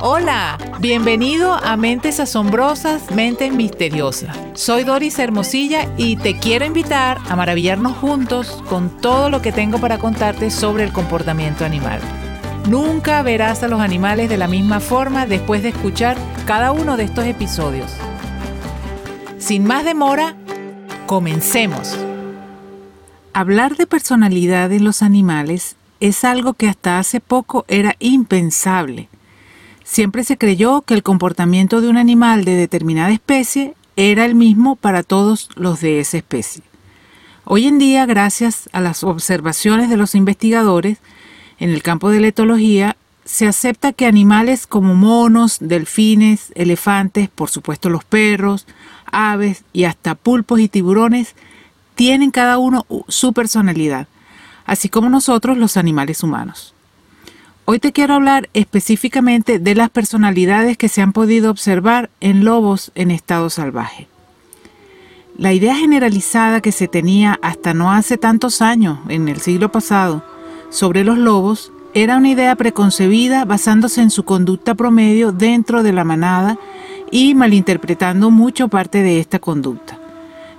Hola, bienvenido a Mentes Asombrosas, Mentes Misteriosas. Soy Doris Hermosilla y te quiero invitar a maravillarnos juntos con todo lo que tengo para contarte sobre el comportamiento animal. Nunca verás a los animales de la misma forma después de escuchar cada uno de estos episodios. Sin más demora, comencemos. Hablar de personalidad en los animales es algo que hasta hace poco era impensable. Siempre se creyó que el comportamiento de un animal de determinada especie era el mismo para todos los de esa especie. Hoy en día, gracias a las observaciones de los investigadores en el campo de la etología, se acepta que animales como monos, delfines, elefantes, por supuesto los perros, aves y hasta pulpos y tiburones tienen cada uno su personalidad, así como nosotros los animales humanos. Hoy te quiero hablar específicamente de las personalidades que se han podido observar en lobos en estado salvaje. La idea generalizada que se tenía hasta no hace tantos años, en el siglo pasado, sobre los lobos era una idea preconcebida basándose en su conducta promedio dentro de la manada y malinterpretando mucho parte de esta conducta.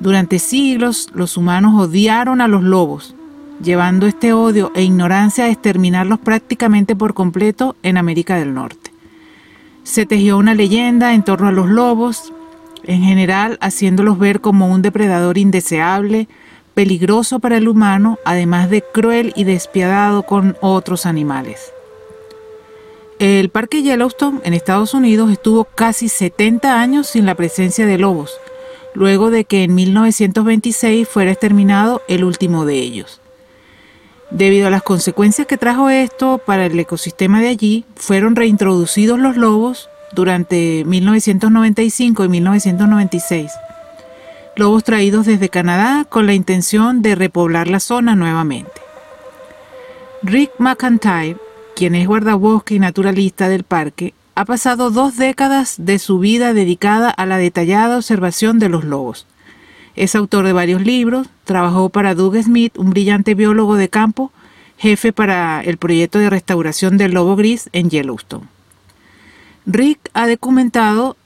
Durante siglos los humanos odiaron a los lobos, llevando este odio e ignorancia a exterminarlos prácticamente por completo en América del Norte. Se tejió una leyenda en torno a los lobos, en general haciéndolos ver como un depredador indeseable, peligroso para el humano, además de cruel y despiadado con otros animales. El Parque Yellowstone en Estados Unidos estuvo casi 70 años sin la presencia de lobos, luego de que en 1926 fuera exterminado el último de ellos. Debido a las consecuencias que trajo esto para el ecosistema de allí, fueron reintroducidos los lobos durante 1995 y 1996. Lobos traídos desde Canadá con la intención de repoblar la zona nuevamente. Rick McIntyre, quien es guardabosque y naturalista del parque, ha pasado dos décadas de su vida dedicada a la detallada observación de los lobos. Es autor de varios libros, trabajó para Doug Smith, un brillante biólogo de campo, jefe para el proyecto de restauración del lobo gris en Yellowstone. Rick ha documentado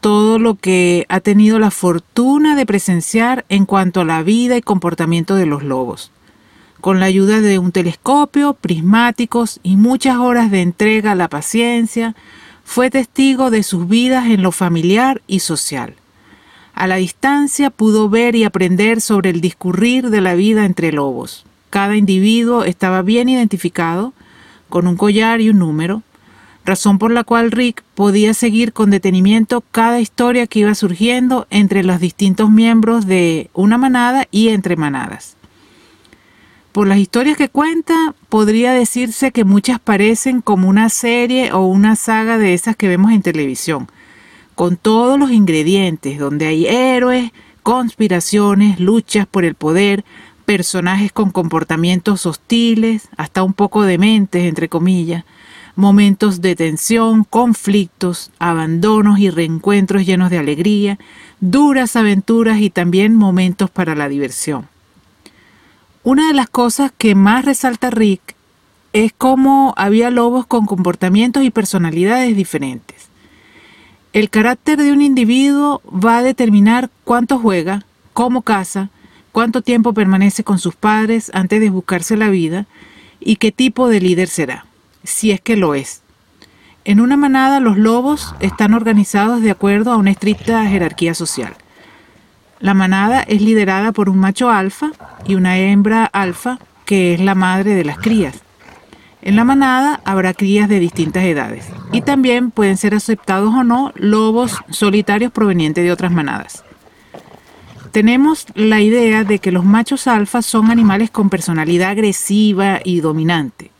todo lo que ha tenido la fortuna de presenciar en cuanto a la vida y comportamiento de los lobos con la ayuda de un telescopio, prismáticos y muchas horas de entrega a la paciencia, fue testigo de sus vidas en lo familiar y social. A la distancia pudo ver y aprender sobre el discurrir de la vida entre lobos. Cada individuo estaba bien identificado, con un collar y un número, razón por la cual Rick podía seguir con detenimiento cada historia que iba surgiendo entre los distintos miembros de una manada y entre manadas. Por las historias que cuenta, podría decirse que muchas parecen como una serie o una saga de esas que vemos en televisión, con todos los ingredientes, donde hay héroes, conspiraciones, luchas por el poder, personajes con comportamientos hostiles, hasta un poco dementes, entre comillas, momentos de tensión, conflictos, abandonos y reencuentros llenos de alegría, duras aventuras y también momentos para la diversión. Una de las cosas que más resalta Rick es cómo había lobos con comportamientos y personalidades diferentes. El carácter de un individuo va a determinar cuánto juega, cómo caza, cuánto tiempo permanece con sus padres antes de buscarse la vida y qué tipo de líder será, si es que lo es. En una manada los lobos están organizados de acuerdo a una estricta jerarquía social. La manada es liderada por un macho alfa y una hembra alfa que es la madre de las crías. En la manada habrá crías de distintas edades y también pueden ser aceptados o no lobos solitarios provenientes de otras manadas. Tenemos la idea de que los machos alfa son animales con personalidad agresiva y dominante.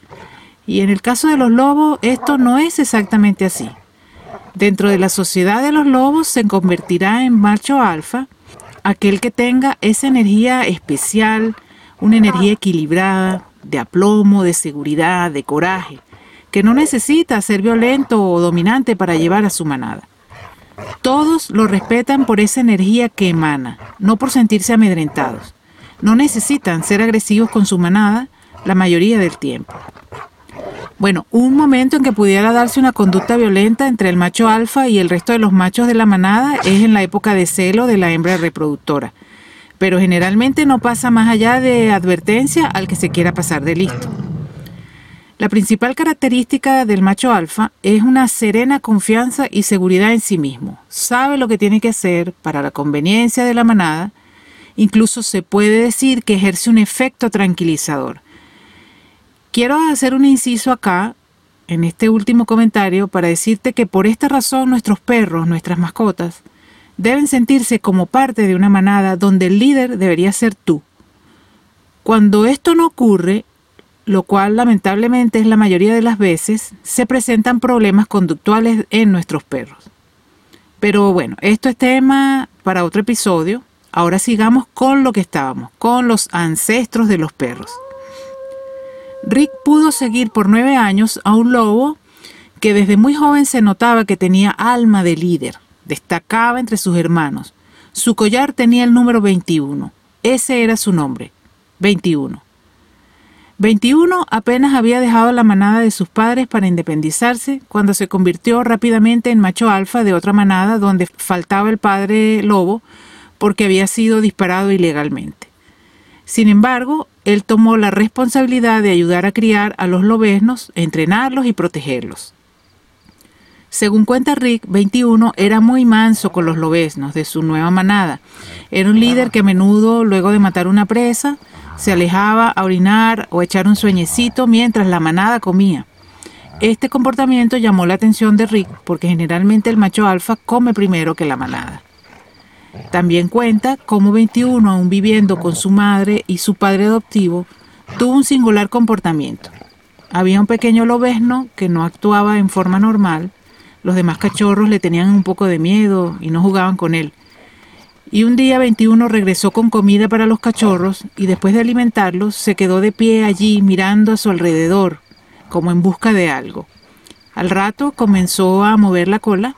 Y en el caso de los lobos esto no es exactamente así. Dentro de la sociedad de los lobos se convertirá en macho alfa aquel que tenga esa energía especial, una energía equilibrada, de aplomo, de seguridad, de coraje, que no necesita ser violento o dominante para llevar a su manada. Todos lo respetan por esa energía que emana, no por sentirse amedrentados. No necesitan ser agresivos con su manada la mayoría del tiempo. Bueno, un momento en que pudiera darse una conducta violenta entre el macho alfa y el resto de los machos de la manada es en la época de celo de la hembra reproductora, pero generalmente no pasa más allá de advertencia al que se quiera pasar de listo. La principal característica del macho alfa es una serena confianza y seguridad en sí mismo. Sabe lo que tiene que hacer para la conveniencia de la manada. Incluso se puede decir que ejerce un efecto tranquilizador. Quiero hacer un inciso acá, en este último comentario, para decirte que por esta razón nuestros perros, nuestras mascotas, deben sentirse como parte de una manada donde el líder debería ser tú. Cuando esto no ocurre, lo cual lamentablemente es la mayoría de las veces, se presentan problemas conductuales en nuestros perros. Pero bueno, esto es tema para otro episodio. Ahora sigamos con lo que estábamos, con los ancestros de los perros. Rick pudo seguir por nueve años a un lobo que desde muy joven se notaba que tenía alma de líder, destacaba entre sus hermanos. Su collar tenía el número 21, ese era su nombre, 21. 21 apenas había dejado la manada de sus padres para independizarse cuando se convirtió rápidamente en macho alfa de otra manada donde faltaba el padre lobo porque había sido disparado ilegalmente. Sin embargo, él tomó la responsabilidad de ayudar a criar a los lobesnos, entrenarlos y protegerlos. Según cuenta Rick, 21 era muy manso con los lobesnos de su nueva manada. Era un líder que a menudo, luego de matar una presa, se alejaba a orinar o echar un sueñecito mientras la manada comía. Este comportamiento llamó la atención de Rick porque generalmente el macho alfa come primero que la manada. También cuenta cómo 21, aún viviendo con su madre y su padre adoptivo, tuvo un singular comportamiento. Había un pequeño lobesno que no actuaba en forma normal, los demás cachorros le tenían un poco de miedo y no jugaban con él. Y un día 21 regresó con comida para los cachorros y después de alimentarlos se quedó de pie allí mirando a su alrededor, como en busca de algo. Al rato comenzó a mover la cola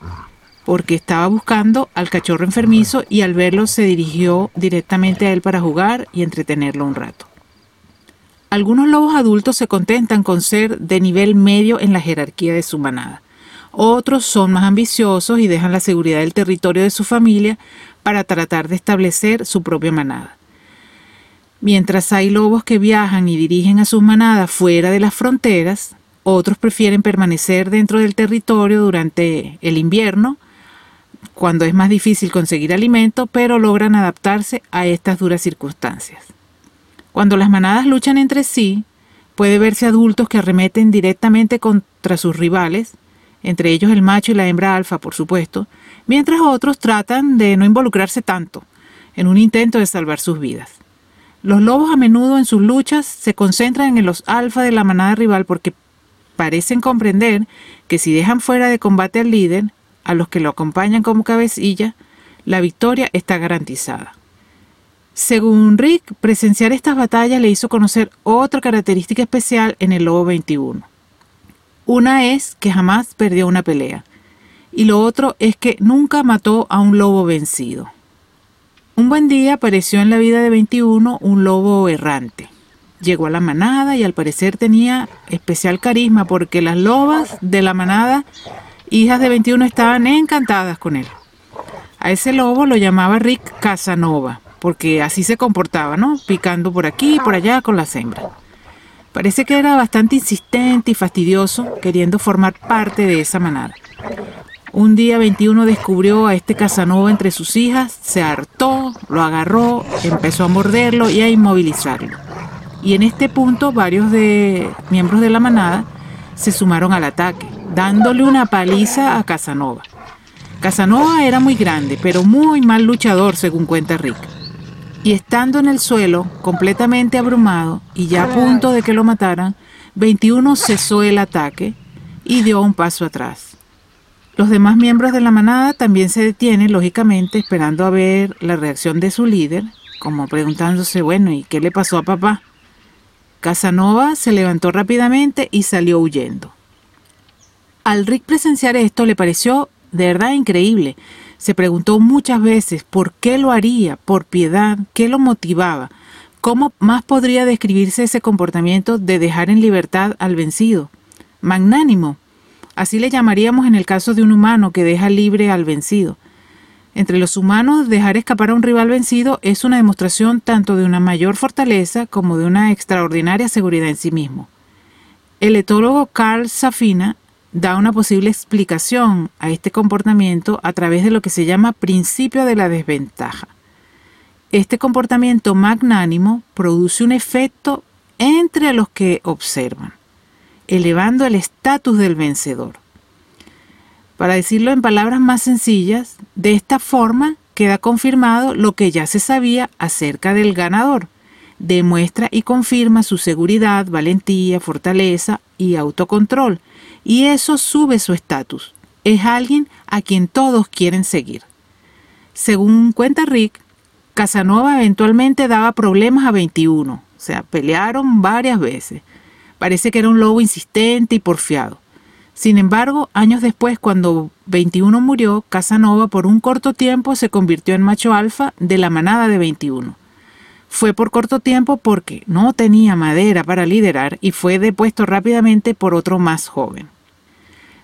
porque estaba buscando al cachorro enfermizo y al verlo se dirigió directamente a él para jugar y entretenerlo un rato. Algunos lobos adultos se contentan con ser de nivel medio en la jerarquía de su manada. Otros son más ambiciosos y dejan la seguridad del territorio de su familia para tratar de establecer su propia manada. Mientras hay lobos que viajan y dirigen a sus manadas fuera de las fronteras, otros prefieren permanecer dentro del territorio durante el invierno, cuando es más difícil conseguir alimento, pero logran adaptarse a estas duras circunstancias. Cuando las manadas luchan entre sí, puede verse adultos que arremeten directamente contra sus rivales, entre ellos el macho y la hembra alfa, por supuesto, mientras otros tratan de no involucrarse tanto, en un intento de salvar sus vidas. Los lobos a menudo en sus luchas se concentran en los alfa de la manada rival porque parecen comprender que si dejan fuera de combate al líder, a los que lo acompañan como cabecilla, la victoria está garantizada. Según Rick, presenciar estas batallas le hizo conocer otra característica especial en el lobo 21. Una es que jamás perdió una pelea y lo otro es que nunca mató a un lobo vencido. Un buen día apareció en la vida de 21 un lobo errante. Llegó a la manada y al parecer tenía especial carisma porque las lobas de la manada, hijas de 21, estaban encantadas con él. A ese lobo lo llamaba Rick Casanova, porque así se comportaba, ¿no? Picando por aquí y por allá con las hembras. Parece que era bastante insistente y fastidioso, queriendo formar parte de esa manada. Un día 21 descubrió a este Casanova entre sus hijas, se hartó, lo agarró, empezó a morderlo y a inmovilizarlo. Y en este punto varios de miembros de la manada se sumaron al ataque, dándole una paliza a Casanova. Casanova era muy grande, pero muy mal luchador, según cuenta Rick. Y estando en el suelo, completamente abrumado y ya a punto de que lo mataran, 21 cesó el ataque y dio un paso atrás. Los demás miembros de la manada también se detienen, lógicamente, esperando a ver la reacción de su líder, como preguntándose, bueno, ¿y qué le pasó a papá? Casanova se levantó rápidamente y salió huyendo. Al Rick presenciar esto le pareció de verdad increíble. Se preguntó muchas veces por qué lo haría, por piedad, qué lo motivaba, cómo más podría describirse ese comportamiento de dejar en libertad al vencido. magnánimo. Así le llamaríamos en el caso de un humano que deja libre al vencido. Entre los humanos, dejar escapar a un rival vencido es una demostración tanto de una mayor fortaleza como de una extraordinaria seguridad en sí mismo. El etólogo Carl Safina da una posible explicación a este comportamiento a través de lo que se llama principio de la desventaja. Este comportamiento magnánimo produce un efecto entre los que observan, elevando el estatus del vencedor. Para decirlo en palabras más sencillas, de esta forma queda confirmado lo que ya se sabía acerca del ganador. Demuestra y confirma su seguridad, valentía, fortaleza y autocontrol, y eso sube su estatus. Es alguien a quien todos quieren seguir. Según cuenta Rick, Casanova eventualmente daba problemas a 21, o sea, pelearon varias veces. Parece que era un lobo insistente y porfiado. Sin embargo, años después, cuando 21 murió, Casanova por un corto tiempo se convirtió en macho alfa de la manada de 21. Fue por corto tiempo porque no tenía madera para liderar y fue depuesto rápidamente por otro más joven.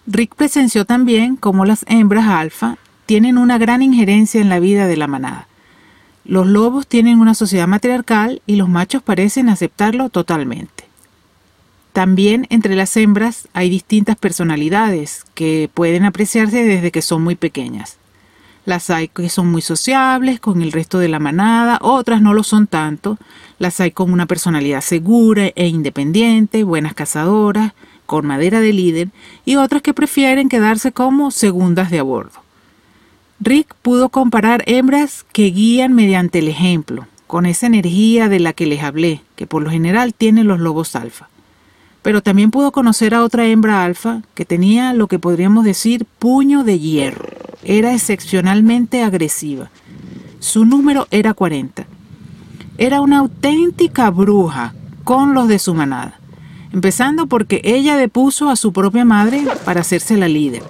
Rick presenció también cómo las hembras alfa tienen una gran injerencia en la vida de la manada. Los lobos tienen una sociedad matriarcal y los machos parecen aceptarlo totalmente. También entre las hembras hay distintas personalidades que pueden apreciarse desde que son muy pequeñas. Las hay que son muy sociables con el resto de la manada, otras no lo son tanto. Las hay con una personalidad segura e independiente, buenas cazadoras, con madera de líder, y otras que prefieren quedarse como segundas de a bordo. Rick pudo comparar hembras que guían mediante el ejemplo, con esa energía de la que les hablé, que por lo general tienen los lobos alfa pero también pudo conocer a otra hembra alfa que tenía lo que podríamos decir puño de hierro. Era excepcionalmente agresiva. Su número era 40. Era una auténtica bruja con los de su manada, empezando porque ella depuso a su propia madre para hacerse la líder.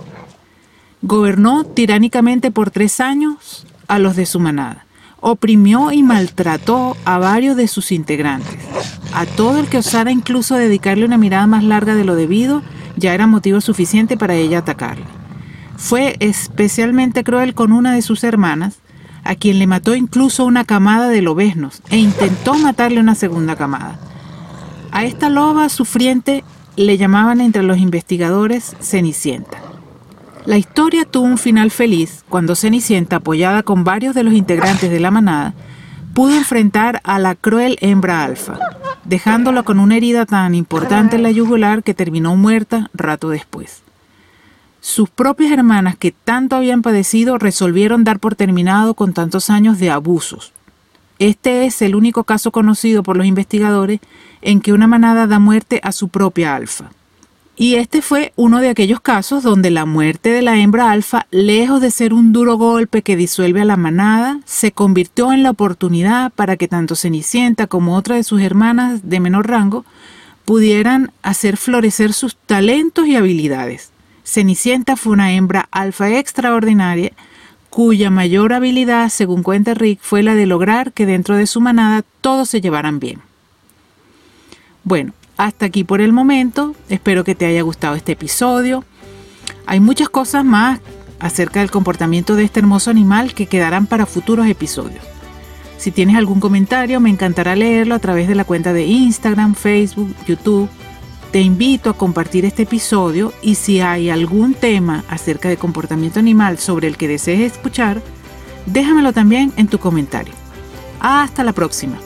Gobernó tiránicamente por tres años a los de su manada. Oprimió y maltrató a varios de sus integrantes a todo el que osara incluso dedicarle una mirada más larga de lo debido, ya era motivo suficiente para ella atacarle. Fue especialmente cruel con una de sus hermanas, a quien le mató incluso una camada de lobesnos e intentó matarle una segunda camada. A esta loba sufriente le llamaban entre los investigadores Cenicienta. La historia tuvo un final feliz cuando Cenicienta, apoyada con varios de los integrantes de la manada, pudo enfrentar a la cruel hembra alfa, dejándola con una herida tan importante en la yugular que terminó muerta rato después. Sus propias hermanas, que tanto habían padecido, resolvieron dar por terminado con tantos años de abusos. Este es el único caso conocido por los investigadores en que una manada da muerte a su propia alfa. Y este fue uno de aquellos casos donde la muerte de la hembra alfa, lejos de ser un duro golpe que disuelve a la manada, se convirtió en la oportunidad para que tanto Cenicienta como otra de sus hermanas de menor rango pudieran hacer florecer sus talentos y habilidades. Cenicienta fue una hembra alfa extraordinaria cuya mayor habilidad, según cuenta Rick, fue la de lograr que dentro de su manada todos se llevaran bien. Bueno, hasta aquí por el momento. Espero que te haya gustado este episodio. Hay muchas cosas más acerca del comportamiento de este hermoso animal que quedarán para futuros episodios. Si tienes algún comentario, me encantará leerlo a través de la cuenta de Instagram, Facebook, YouTube. Te invito a compartir este episodio y si hay algún tema acerca de comportamiento animal sobre el que desees escuchar, déjamelo también en tu comentario. Hasta la próxima.